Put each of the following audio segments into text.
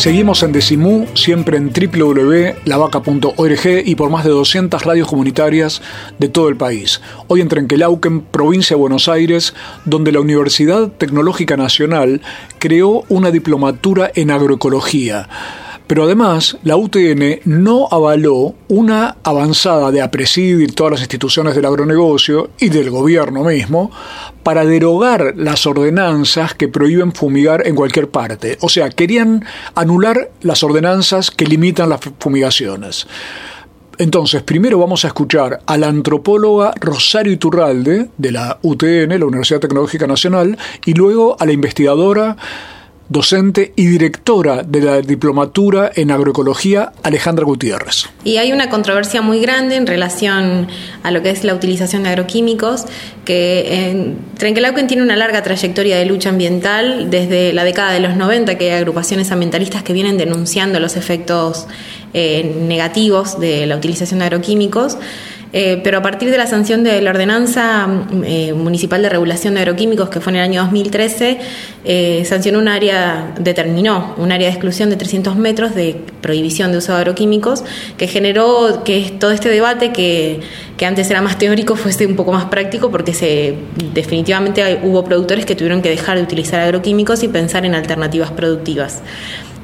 Seguimos en Decimú, siempre en www.lavaca.org y por más de 200 radios comunitarias de todo el país. Hoy en Trenquelauquen, provincia de Buenos Aires, donde la Universidad Tecnológica Nacional creó una diplomatura en agroecología. Pero además, la UTN no avaló una avanzada de APRESID y todas las instituciones del agronegocio y del gobierno mismo para derogar las ordenanzas que prohíben fumigar en cualquier parte. O sea, querían anular las ordenanzas que limitan las fumigaciones. Entonces, primero vamos a escuchar a la antropóloga Rosario Iturralde de la UTN, la Universidad Tecnológica Nacional, y luego a la investigadora docente y directora de la diplomatura en agroecología, Alejandra Gutiérrez. Y hay una controversia muy grande en relación a lo que es la utilización de agroquímicos, que en Trenquelauquen tiene una larga trayectoria de lucha ambiental desde la década de los 90, que hay agrupaciones ambientalistas que vienen denunciando los efectos eh, negativos de la utilización de agroquímicos. Eh, pero a partir de la sanción de la ordenanza eh, municipal de regulación de agroquímicos, que fue en el año 2013, eh, sancionó un área, determinó un área de exclusión de 300 metros de prohibición de uso de agroquímicos, que generó que todo este debate que, que antes era más teórico fuese un poco más práctico, porque se, definitivamente hubo productores que tuvieron que dejar de utilizar agroquímicos y pensar en alternativas productivas.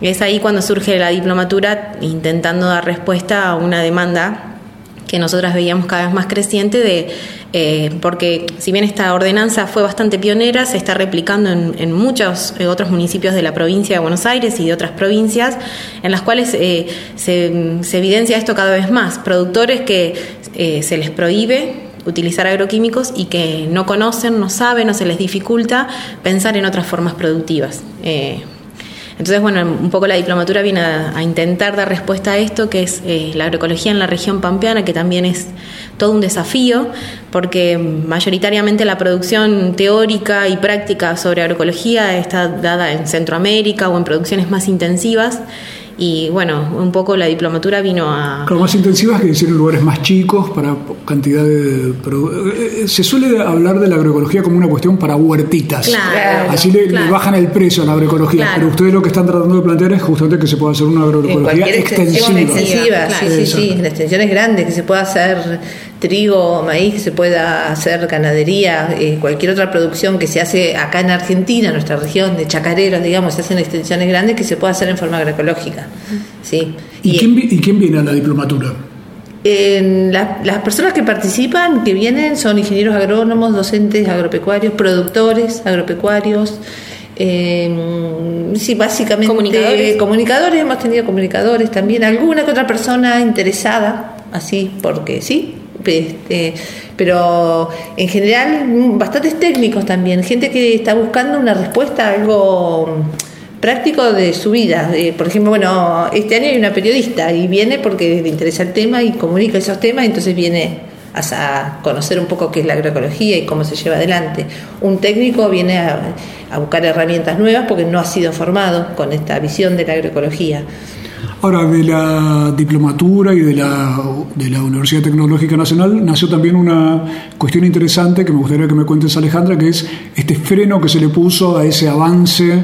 Es ahí cuando surge la diplomatura intentando dar respuesta a una demanda que nosotras veíamos cada vez más creciente de eh, porque si bien esta ordenanza fue bastante pionera, se está replicando en, muchos eh, otros municipios de la provincia de Buenos Aires y de otras provincias, en las cuales eh, se, se, evidencia esto cada vez más. Productores que se les prohíbe utilizar agroquímicos y que no conocen, no saben o se les dificulta pensar en otras formas productivas. Entonces, bueno, un poco la diplomatura viene a, intentar dar respuesta a esto, que es eh, la agroecología en la región pampeana, que también es todo un desafío, porque mayoritariamente la producción teórica y práctica sobre agroecología está dada en Centroamérica o en producciones más intensivas y bueno, un poco la diplomatura vino a... Claro, más intensivas que decir en lugares más chicos, para cantidad de... Eh, eh, se suele hablar de la agroecología como una cuestión para huertitas. Claro, Así le, bajan el precio a la agroecología. Pero ustedes lo que están tratando de plantear es justamente que se pueda hacer una agroecología extensiva. extensiva. Sí, sí, sí, en extensiones grandes, que se pueda hacer trigo, maíz, que se pueda hacer ganadería, eh, cualquier otra producción que se hace acá en Argentina, en nuestra región de chacareros, digamos, se hacen extensiones grandes que se pueda hacer en forma agroecológica. ¿sí? ¿Y, quién, viene a la diplomatura? las personas que participan, que vienen, son ingenieros agrónomos, docentes agropecuarios, productores agropecuarios. Eh, sí, básicamente comunicadores. comunicadores, hemos tenido comunicadores también, alguna que otra persona interesada, así porque sí, este, pero en general bastantes técnicos también, gente que está buscando una respuesta a algo práctico de su vida. por ejemplo, bueno, este año hay una periodista y viene porque le interesa el tema y comunica esos temas, entonces viene a, conocer un poco qué es la agroecología y cómo se lleva adelante. Un técnico viene a buscar herramientas nuevas porque no ha sido formado con esta visión de la agroecología. Ahora, de la diplomatura y de la, de la Universidad Tecnológica Nacional nació también una cuestión interesante que me gustaría que me cuentes, Alejandra, que es este freno que se le puso a ese avance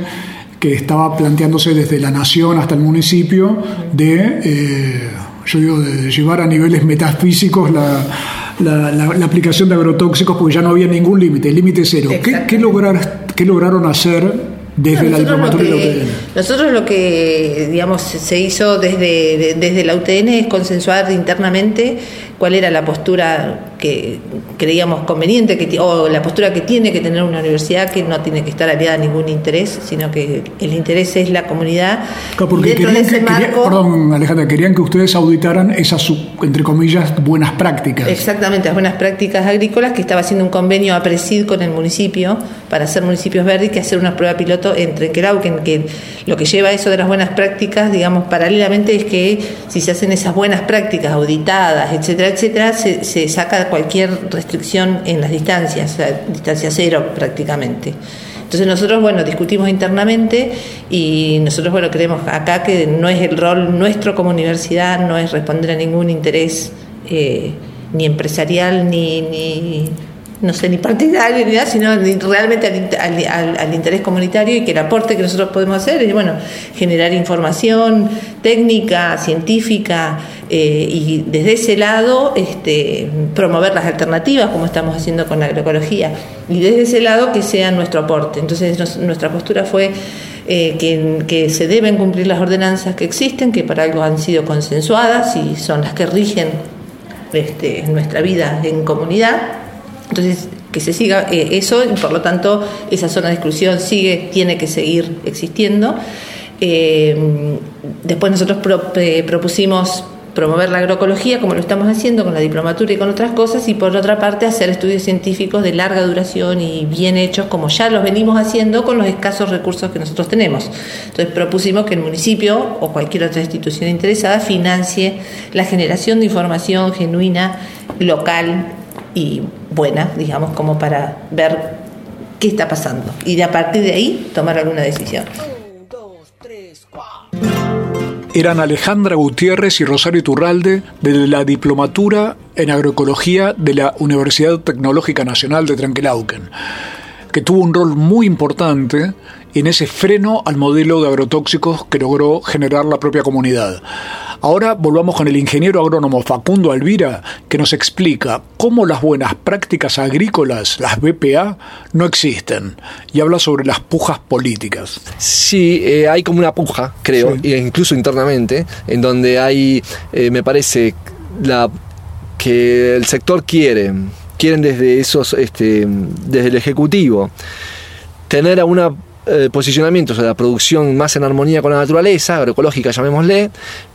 que estaba planteándose desde la nación hasta el municipio de, eh, yo digo, de llevar a niveles metafísicos la, la, aplicación de agrotóxicos porque ya no había ningún límite, límite cero. ¿Qué, qué, lograr, ¿Qué lograron hacer desde la diplomatura la UTN. Nosotros lo que, digamos, se hizo desde, desde la UTN es consensuar internamente cuál era la postura que creíamos conveniente que, o la postura que tiene que tener una universidad que no tiene que estar aliada a ningún interés, sino que el interés es la comunidad. porque querían que, perdón, Alejandra, querían que ustedes auditaran esas, entre comillas, buenas prácticas. Exactamente, las buenas prácticas agrícolas, que estaba haciendo un convenio a Presid con el municipio para ser municipios verdes que hacer una prueba piloto en Trenquelauquen, que lo que lleva eso de las buenas prácticas, digamos, paralelamente es que si se hacen esas buenas prácticas auditadas, etcétera, etcétera, se, se saca cualquier restricción en las distancias, o sea, distancia cero prácticamente. Entonces nosotros, bueno, discutimos internamente y nosotros, bueno, creemos acá que no es el rol nuestro como universidad, no es responder a ningún interés eh, ni empresarial ni, ni no sé, ni partidario ni nada, sino realmente al, interés comunitario y que el aporte que nosotros podemos hacer es, bueno, generar información técnica, científica eh, y desde ese lado este, promover las alternativas como estamos haciendo con la agroecología y desde ese lado que sea nuestro aporte. Entonces nuestra postura fue eh, que, se deben cumplir las ordenanzas que existen, que para algo han sido consensuadas y son las que rigen este, nuestra vida en comunidad entonces, que se siga eh, eso y por lo tanto esa zona de exclusión sigue, tiene que seguir existiendo. Eh, después nosotros eh, propusimos promover la agroecología como lo estamos haciendo con la diplomatura y con otras cosas y por otra parte hacer estudios científicos de larga duración y bien hechos como ya los venimos haciendo con los escasos recursos que nosotros tenemos. Entonces propusimos que el municipio o cualquier otra institución interesada financie la generación de información genuina, local, y buena, digamos, como para ver qué está pasando y de a partir de ahí tomar alguna decisión. Eran Alejandra Gutiérrez y Rosario Turralde de la Diplomatura en Agroecología de la Universidad Tecnológica Nacional de Trenquelauquen, que tuvo un rol muy importante en ese freno al modelo de agrotóxicos que logró generar la propia comunidad. Ahora volvamos con el ingeniero agrónomo Facundo Alvira, que nos explica cómo las buenas prácticas agrícolas, las BPA, no existen, y habla sobre las pujas políticas. Sí, eh, hay como una puja, creo, incluso internamente, en donde hay, eh, me parece, la, que el sector quiere, quieren desde esos, este, desde el Ejecutivo, tener a una eh, posicionamientos de la producción más en armonía con la naturaleza, agroecológica llamémosle,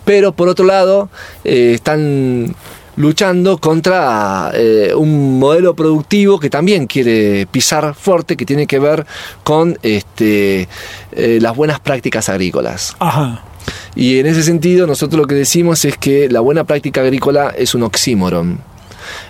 pero por otro lado eh, están luchando contra eh, un modelo productivo que también quiere pisar fuerte, que tiene que ver con este, las buenas prácticas agrícolas. Y en ese sentido nosotros lo que decimos es que la buena práctica agrícola es un oxímoron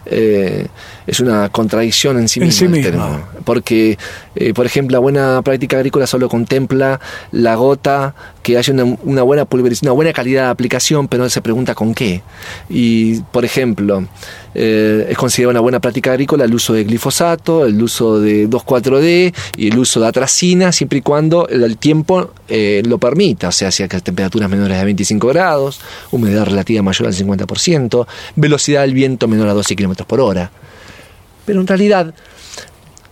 eh, es una contradicción en sí misma. porque, eh, por ejemplo, la buena práctica agrícola solo contempla la gota, que haya una, buena pulverización, una buena calidad de aplicación, pero no se pregunta con qué. Y, por ejemplo, eh, es considerada una buena práctica agrícola el uso de glifosato, el uso de 2,4-D y el uso de atracina, siempre y cuando el, tiempo lo permita, o sea, si hay temperaturas menores de 25 grados, humedad relativa mayor al 50%, velocidad del viento menor a 12 kilómetros por hora. Pero en realidad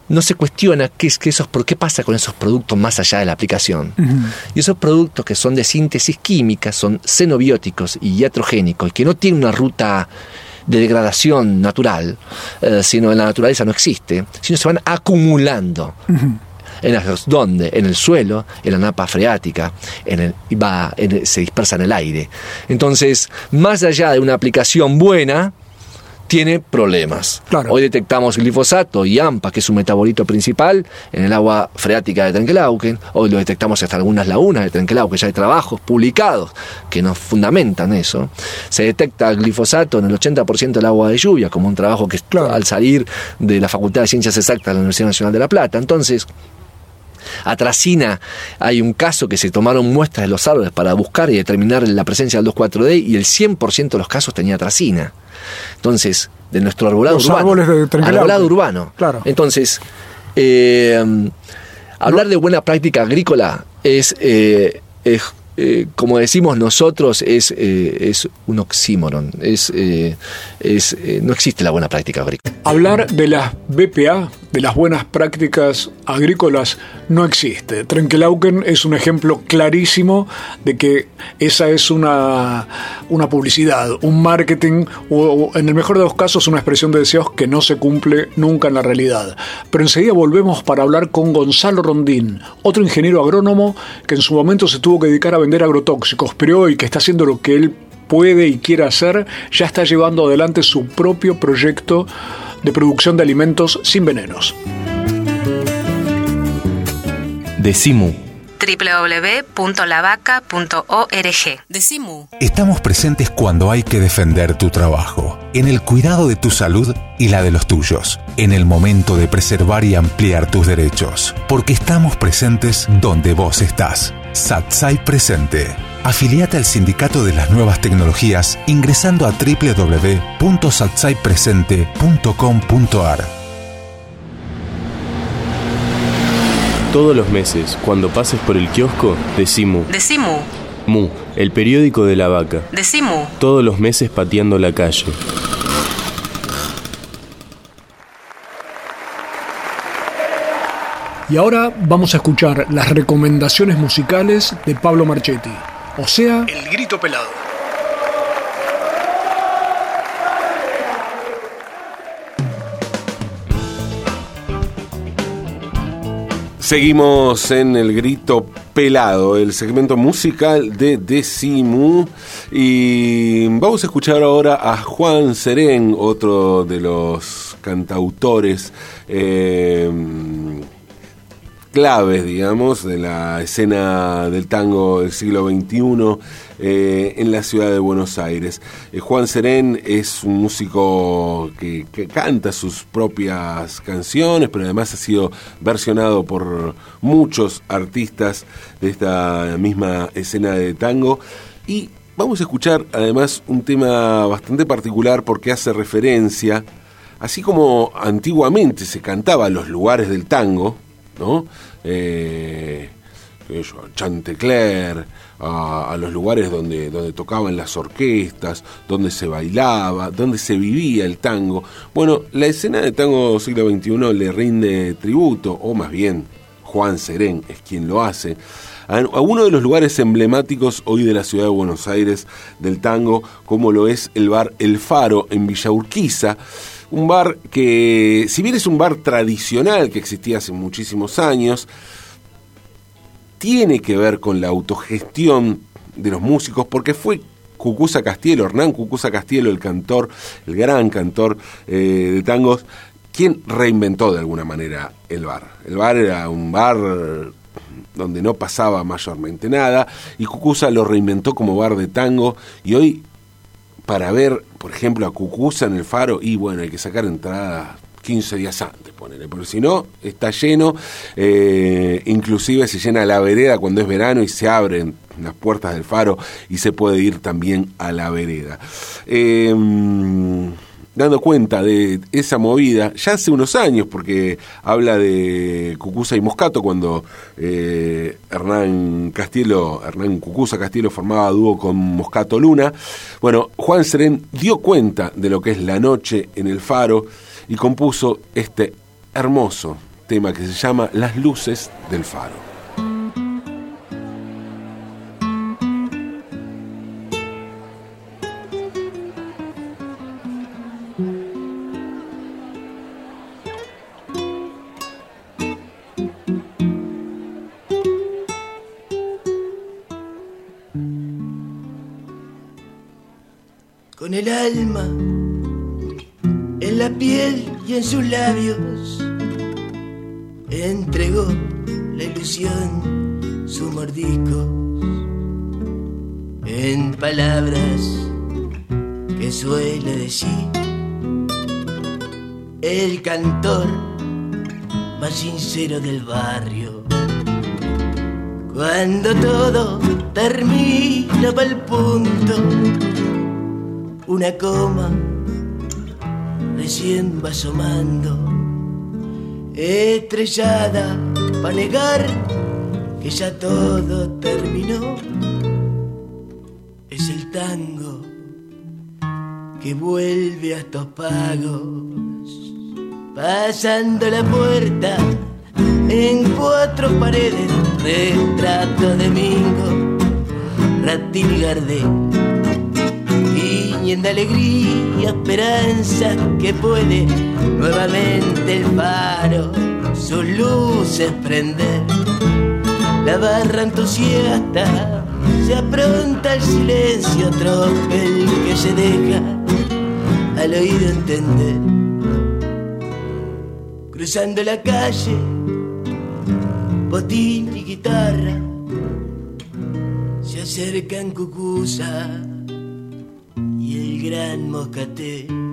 no se cuestiona qué es que esos, qué pasa con esos productos más allá de la aplicación. Y esos productos que son de síntesis química son xenobióticos y iatrogénicos, que no tienen una ruta de degradación natural, eh, sino en la naturaleza no existe, sino se van acumulando. En las, ¿Dónde? En el suelo, en la napa freática, en el, va, se dispersa en el aire. Entonces, más allá de una aplicación buena, tiene problemas. Hoy detectamos glifosato y AMPA, que es un metabolito principal, en el agua freática de Trenquelauquen. Hoy lo detectamos hasta algunas lagunas de Trenquelauquen. Ya hay trabajos publicados que nos fundamentan eso. Se detecta glifosato en el 80% del agua de lluvia, como un trabajo que al salir de la Facultad de Ciencias Exactas de la Universidad Nacional de La Plata. Entonces, Atracina, hay un caso que se tomaron muestras de los árboles para buscar y determinar la presencia del 2,4-D y el 100% de los casos tenía atracina. Entonces, de nuestro arbolado urbano. arbolado urbano. Claro. Entonces, eh, hablar de buena práctica agrícola es, eh, eh, como decimos nosotros, es, es un oxímoron. Es, es, no existe la buena práctica agrícola. Hablar de las BPA, de las buenas prácticas agrícolas no existe. Trenkelauken es un ejemplo clarísimo de que esa es una, una publicidad, un marketing o, en el mejor de los casos una expresión de deseos que no se cumple nunca en la realidad. Pero enseguida volvemos para hablar con Gonzalo Rondín, otro ingeniero agrónomo que en su momento se tuvo que dedicar a vender agrotóxicos, pero hoy que está haciendo lo que él puede y quiere hacer, ya está llevando adelante su propio proyecto de producción de alimentos sin venenos. Decimu. www.lavaca.org. Decimu. Estamos presentes cuando hay que defender tu trabajo, en el cuidado de tu salud y la de los tuyos, en el momento de preservar y ampliar tus derechos, porque estamos presentes donde vos estás. Satsai Presente. Afiliate al Sindicato de las Nuevas Tecnologías ingresando a www.satsaipresente.com.ar. Todos los meses, cuando pases por el kiosco, decimu. Decimu. Mu, el periódico de la vaca. Decimu. Todos los meses pateando la calle. Y ahora vamos a escuchar las recomendaciones musicales de Pablo Marchetti, o sea, El Grito Pelado. Seguimos en el grito pelado, el segmento musical de Decimu. Y vamos a escuchar ahora a Juan Serén, otro de los cantautores eh, claves, digamos, de la escena del tango del siglo XXI eh, en la ciudad de Buenos Aires. Eh, Juan Serén es un músico que, que, canta sus propias canciones, pero además ha sido versionado por muchos artistas de esta misma escena de tango. Y vamos a escuchar además un tema bastante particular porque hace referencia, así como antiguamente se cantaba los lugares del tango, ¿no? Eh, Chantecler, a, a, los lugares donde, donde tocaban las orquestas, donde se bailaba, donde se vivía el tango. Bueno, la escena de tango siglo XXI le rinde tributo, o más bien Juan Serén es quien lo hace, a, a uno de los lugares emblemáticos hoy de la ciudad de Buenos Aires del tango, como lo es el bar El Faro en Villa Urquiza un bar que, si bien es un bar tradicional que existía hace muchísimos años, tiene que ver con la autogestión de los músicos, porque fue Cucuza Castielo, Hernán Cucuza Castielo, el cantor, el gran cantor eh, de tangos, quien reinventó de alguna manera el bar. El bar era un bar donde no pasaba mayormente nada, y Cucuza lo reinventó como bar de tango, y hoy para ver, por ejemplo, a Cucuza en el faro, y bueno, hay que sacar entradas 15 días antes, ponele, porque si no, está lleno, eh, inclusive se llena la vereda cuando es verano y se abren las puertas del faro y se puede ir también a la vereda. Eh, dando cuenta de esa movida, ya hace unos años, porque habla de Cucuza y Moscato, cuando eh, Hernán Castielo, Hernán Cucuza Castielo formaba dúo con Moscato Luna. Bueno, Juan Serén dio cuenta de lo que es la noche en el faro y compuso este hermoso tema que se llama Las luces del faro. Piel y en sus labios. Entregó la ilusión su mordisco en palabras que suele decir el cantor más sincero del barrio. Cuando todo termina el punto una coma recién va asomando, estrellada para negar que ya todo terminó. Es el tango que vuelve a estos pagos, pasando la puerta en cuatro paredes, retrato de Mingo, Ratín y Gardel de alegría, esperanza que puede nuevamente el faro sus luces prender. La barra entusiasta se apronta al silencio tropel que se deja al oído entender. Cruzando la calle botín y guitarra se acercan Cucusa y el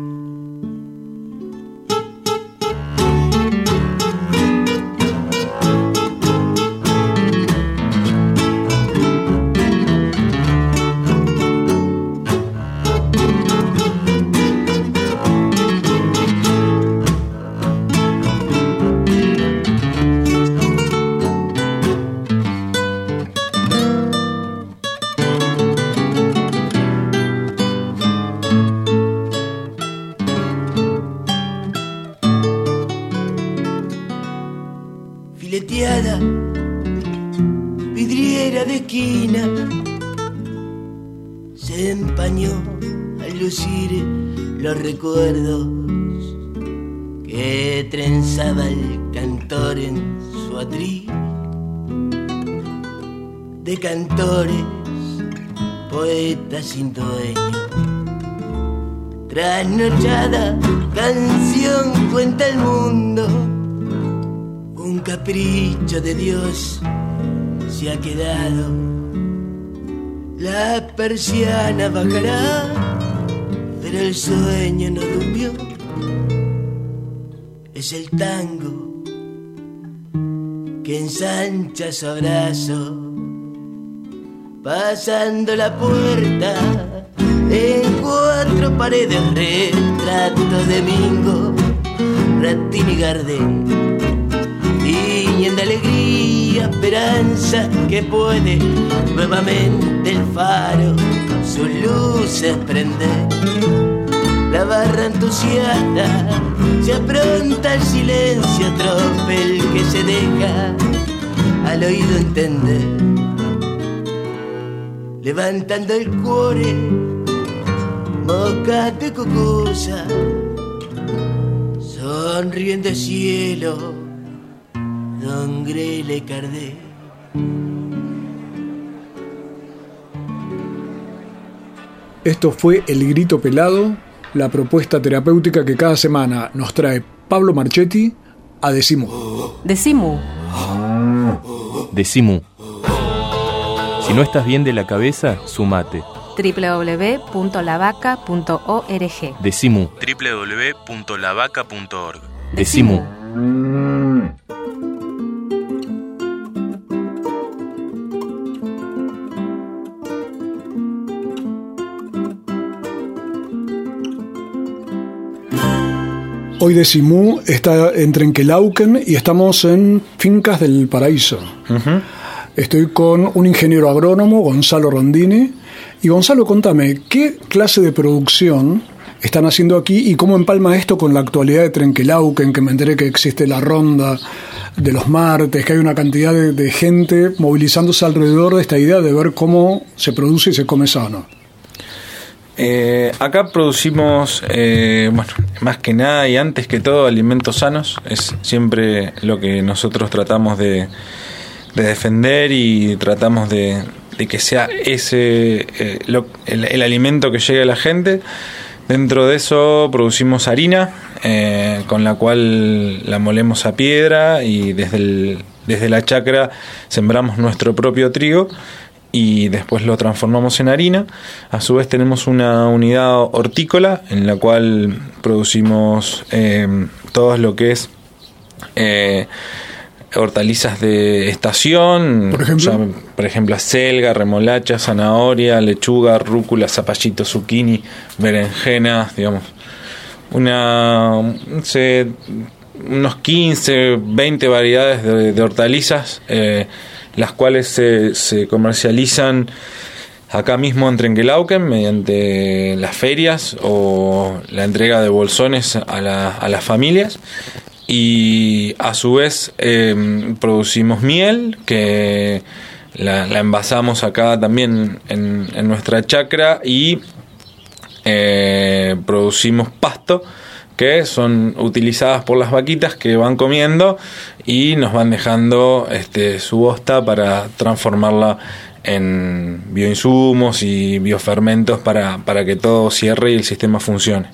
vidriera de esquina, se empañó al lucir los recuerdos que trenzaba el cantor en su atril de cantores, poetas sin dueño. Trasnochada, canción cuenta el mundo un capricho de Dios se ha quedado. La persiana bajará, pero el sueño no durmió. Es el tango que ensancha su abrazo, pasando la puerta en cuatro paredes, retrato de Mingo, Ratín y Gardel alegría, esperanza que puede nuevamente el faro sus luces prender. La barra entusiasta se apronta al silencio tropel que se deja al oído entender. Levantando el cuore, mocate cucusa, sonriendo el cielo Don Grele Cardé. Esto fue El Grito Pelado, la propuesta terapéutica que cada semana nos trae Pablo Marchetti a Decimu. Decimu. Decimu. Si no estás bien de la cabeza, sumate. www.lavaca.org. Decimu. www.lavaca.org. Decimu. Hoy Decimú está en Trenquelauquen y estamos en Fincas del Paraíso. Estoy con un ingeniero agrónomo, Gonzalo Rondini. Y Gonzalo, contame, ¿qué clase de producción están haciendo aquí y cómo empalma esto con la actualidad de Trenquelauquen, que me enteré que existe la ronda de los martes, que hay una cantidad de, de gente movilizándose alrededor de esta idea de ver cómo se produce y se come sano? Eh, acá producimos, eh, bueno, más que nada y antes que todo alimentos sanos. Es siempre lo que nosotros tratamos de, de defender y tratamos de, que sea ese eh, el, alimento que llegue a la gente. Dentro de eso producimos harina, con la cual la molemos a piedra y desde, desde la chacra sembramos nuestro propio trigo y después lo transformamos en harina. A su vez tenemos una unidad hortícola en la cual producimos eh, todo lo que es eh, hortalizas de estación, Por ejemplo. o sea, por ejemplo, acelga, remolacha, zanahoria, lechuga, rúcula, zapallito, zucchini, berenjenas, digamos. Una, sé, unos 15, 20 variedades de, de hortalizas, eh, las cuales se, se comercializan acá mismo en Trenquelauquen mediante las ferias o la entrega de bolsones a, la- a las familias. Y a su vez eh, producimos miel que la, envasamos acá también en, en nuestra chacra y eh, producimos pasto que son utilizadas por las vaquitas que van comiendo y nos van dejando este, su bosta para transformarla en bioinsumos y biofermentos para, para que todo cierre y el sistema funcione.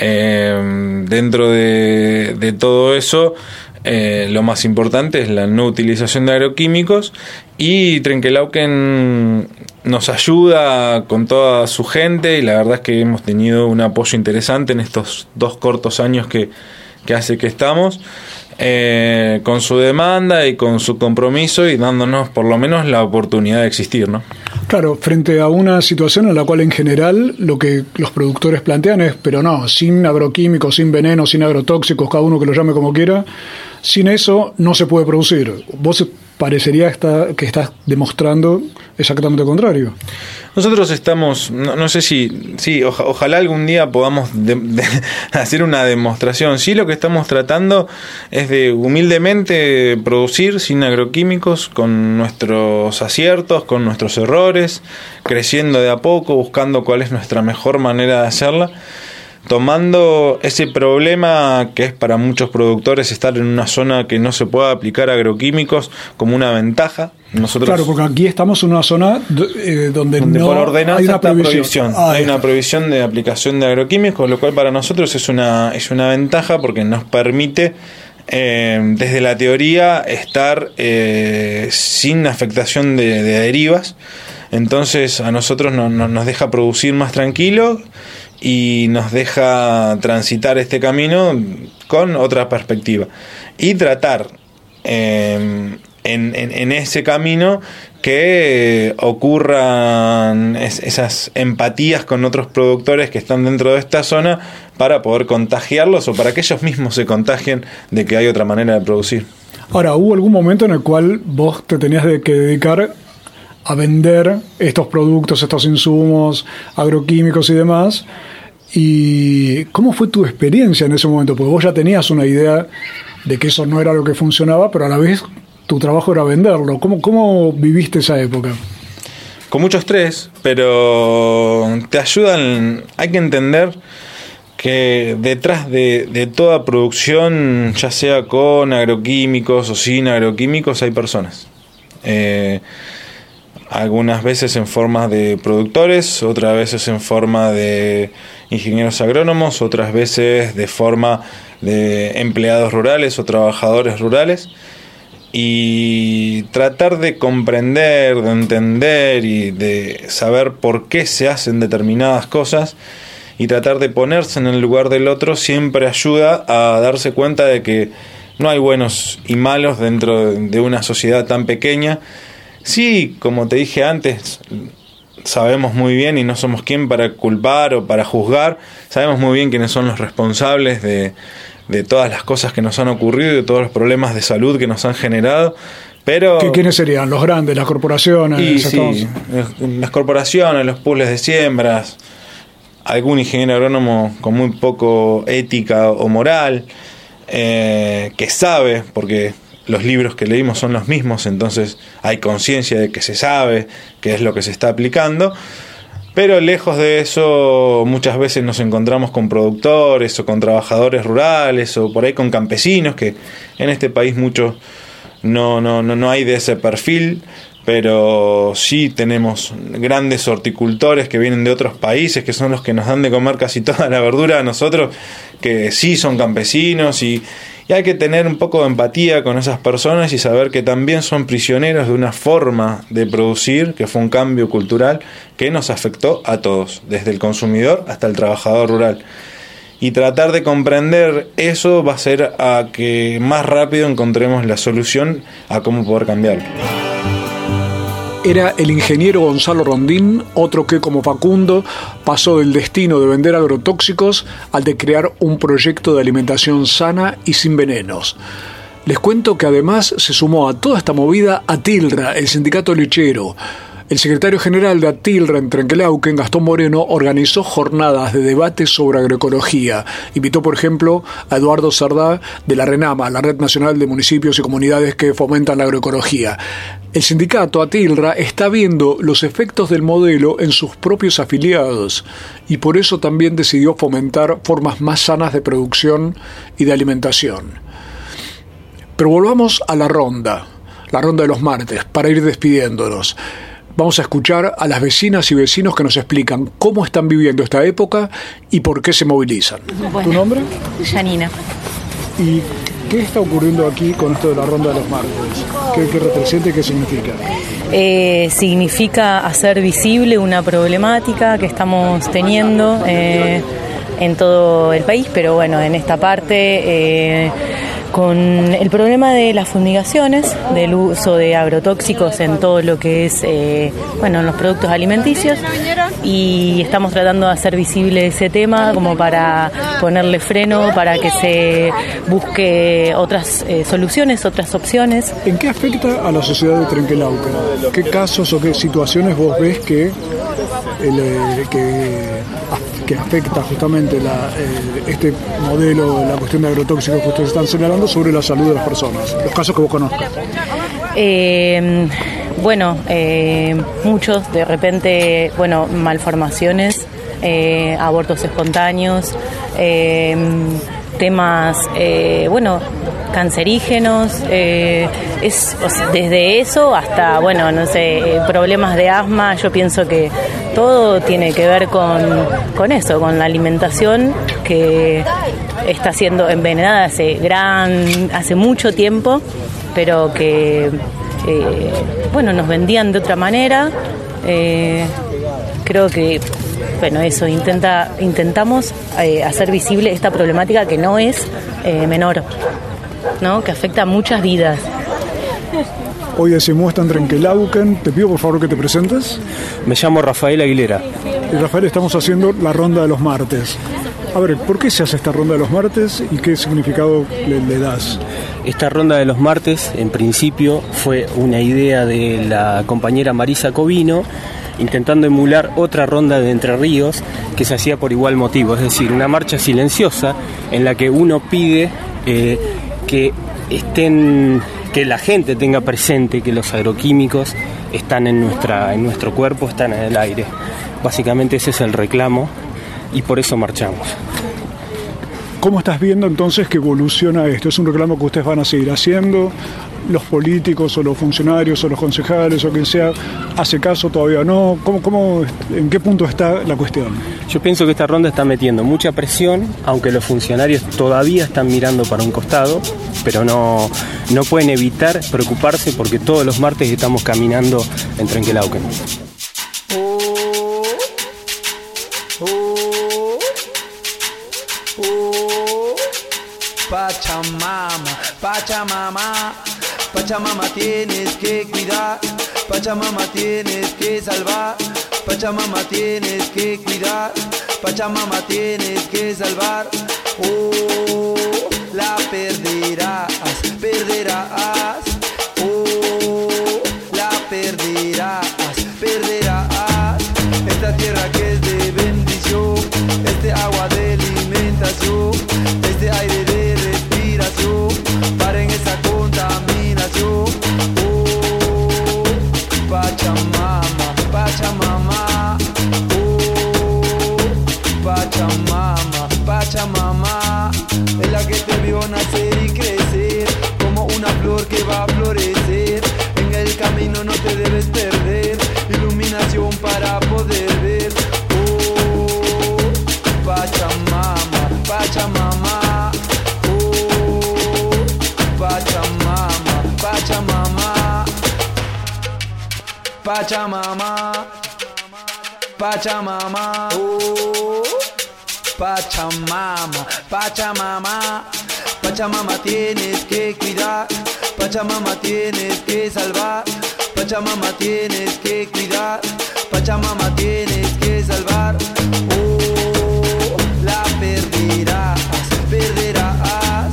Eh, dentro de, de todo eso, eh, lo más importante es la no utilización de agroquímicos y Trenkelauken nos ayuda con toda su gente y la verdad es que hemos tenido un apoyo interesante en estos dos cortos años que, que hace que estamos. Eh, con su demanda y con su compromiso y dándonos por lo menos la oportunidad de existir, ¿no? Claro, frente a una situación en la cual en general lo que los productores plantean es, pero no, sin agroquímicos, sin venenos, sin agrotóxicos, cada uno que lo llame como quiera, sin eso no se puede producir. Vos parecería que estás demostrando exactamente lo contrario. Nosotros estamos, no, sé si, sí, ojalá algún día podamos hacer una demostración. Sí, lo que estamos tratando es de humildemente producir sin agroquímicos, con nuestros aciertos, con nuestros errores, creciendo de a poco, buscando cuál es nuestra mejor manera de hacerla tomando ese problema que es para muchos productores estar en una zona que no se pueda aplicar agroquímicos como una ventaja. Nosotros, claro, porque aquí estamos en una zona eh, donde, no por ordenanza hay una prohibición. Ah, hay una prohibición de aplicación de agroquímicos, lo cual para nosotros es una, es una ventaja porque nos permite eh, desde la teoría estar eh, sin afectación de, derivas. Entonces a nosotros nos deja producir más tranquilo y nos deja transitar este camino con otra perspectiva y tratar em, en, ese camino que ocurran esas empatías con otros productores que están dentro de esta zona para poder contagiarlos o para que ellos mismos se contagien de que hay otra manera de producir. Ahora, ¿hubo algún momento en el cual vos te tenías de que dedicar a vender estos productos, estos insumos agroquímicos y demás. ¿Y cómo fue tu experiencia en ese momento? Porque vos ya tenías una idea de que eso no era lo que funcionaba, pero a la vez tu trabajo era venderlo. ¿Cómo, cómo viviste esa época? Con mucho estrés, pero te ayudan, hay que entender que detrás de, de, toda producción, ya sea con agroquímicos o sin agroquímicos, hay personas. Eh, algunas veces en forma de productores, otras veces en forma de ingenieros agrónomos, otras veces de forma de empleados rurales o trabajadores rurales. Y tratar de comprender, de entender y de saber por qué se hacen determinadas cosas y tratar de ponerse en el lugar del otro siempre ayuda a darse cuenta de que no hay buenos y malos dentro de una sociedad tan pequeña Sí, como te dije antes, sabemos muy bien y no somos quien para culpar o para juzgar, sabemos muy bien quiénes son los responsables de, de todas las cosas que nos han ocurrido y de todos los problemas de salud que nos han generado. Pero, ¿Quiénes serían? ¿Los grandes? ¿Las corporaciones? sí, las corporaciones, los pools de siembras, algún ingeniero agrónomo con muy poco ética o moral, eh, que sabe, porque los libros que leímos son los mismos, entonces hay conciencia de que se sabe qué es lo que se está aplicando. Pero lejos de eso, muchas veces nos encontramos con productores o con trabajadores rurales o por ahí con campesinos, que en este país muchos no, no, no, no hay de ese perfil, pero sí tenemos grandes horticultores que vienen de otros países, que son los que nos dan de comer casi toda la verdura a nosotros, que sí son campesinos y, y hay que tener un poco de empatía con esas personas y saber que también son prisioneros de una forma de producir, que fue un cambio cultural que nos afectó a todos, desde el consumidor hasta el trabajador rural. Y tratar de comprender eso va a ser a que más rápido encontremos la solución a cómo poder cambiarlo era el ingeniero Gonzalo Rondín, otro que como Facundo pasó del destino de vender agrotóxicos al de crear un proyecto de alimentación sana y sin venenos. Les cuento que además se sumó a toda esta movida a Tilra, el sindicato lechero, el secretario general de Atilra en Trenquelauquen, Gastón Moreno, organizó jornadas de debate sobre agroecología. Invitó, por ejemplo, a Eduardo Sardá de la RENAMA, la Red Nacional de Municipios y Comunidades que fomentan la agroecología. El sindicato Atilra está viendo los efectos del modelo en sus propios afiliados y por eso también decidió fomentar formas más sanas de producción y de alimentación. Pero volvamos a la ronda, la ronda de los martes, para ir despidiéndonos. Vamos a escuchar a las vecinas y vecinos que nos explican cómo están viviendo esta época y por qué se movilizan. ¿Tu nombre? Janina. ¿Y ¿Qué está ocurriendo aquí con esto de la ronda de los martes? ¿Qué, qué representa y qué significa? Eh, significa hacer visible una problemática que estamos teniendo eh, en todo el país, pero bueno, en esta parte eh, con el problema de las fumigaciones, del uso de agrotóxicos en todo lo que es, eh, bueno, en los productos alimenticios y estamos tratando de hacer visible ese tema como para ponerle freno, para que se busque otras eh, soluciones, otras opciones. ¿En qué afecta a la sociedad de Trenquelauquen? ¿Qué casos o qué situaciones vos ves que, el, eh, que, que afecta justamente la, eh, este modelo, la cuestión de agrotóxicos que ustedes están señalando sobre la salud de las personas? Los casos que vos conozcas. Eh, bueno, eh, muchos de repente, bueno, malformaciones, eh, abortos espontáneos, eh, temas, eh, bueno, cancerígenos, eh, es desde eso hasta, bueno, no sé, problemas de asma, yo pienso que todo tiene que ver con, con eso, con la alimentación que está siendo envenenada hace gran, hace mucho tiempo, pero que eh, bueno, nos vendían de otra manera. Eh, creo que, bueno, eso, intenta, intentamos eh, hacer visible esta problemática que no es eh, menor, ¿no? que afecta a muchas vidas. Hoy muestra en Trenquelauquen. Te pido por favor que te presentes. Me llamo Rafael Aguilera. Y Rafael, estamos haciendo la ronda de los martes. A ver, ¿por qué se hace esta ronda de los martes y qué significado le, le das? Esta ronda de los martes, en principio, fue una idea de la compañera Marisa Covino, intentando emular otra ronda de Entre Ríos que se hacía por igual motivo, es decir, una marcha silenciosa en la que uno pide eh, que estén, que la gente tenga presente que los agroquímicos están en nuestra, en nuestro cuerpo, están en el aire. Básicamente ese es el reclamo y por eso marchamos. ¿Cómo estás viendo entonces que evoluciona esto? ¿Es un reclamo que ustedes van a seguir haciendo? ¿Los políticos o los funcionarios o los concejales o quien sea hace caso todavía no? ¿Cómo, cómo, ¿En qué punto está la cuestión? Yo pienso que esta ronda está metiendo mucha presión, aunque los funcionarios todavía están mirando para un costado, pero no, no pueden evitar preocuparse porque todos los martes estamos caminando en Trenquelauquen. Pachamama, Pachamama, Pachamama tienes que cuidar, Pachamama tienes que salvar, Pachamama tienes que cuidar, Pachamama tienes que salvar. Oh, la perderás, perderás. Oh, la perderás, perderás. Esta tierra que es de bendición, este agua de alimentación, you. Pachamama. Pachamama. Oh, Pachamama, Pachamama. Pachamama tienes que cuidar. Pachamama tienes que salvar. Pachamama tienes que cuidar. Pachamama tienes que salvar. Oh, la perderás, perderás.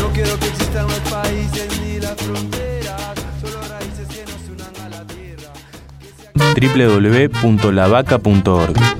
No quiero que existan los países www.lavaca.org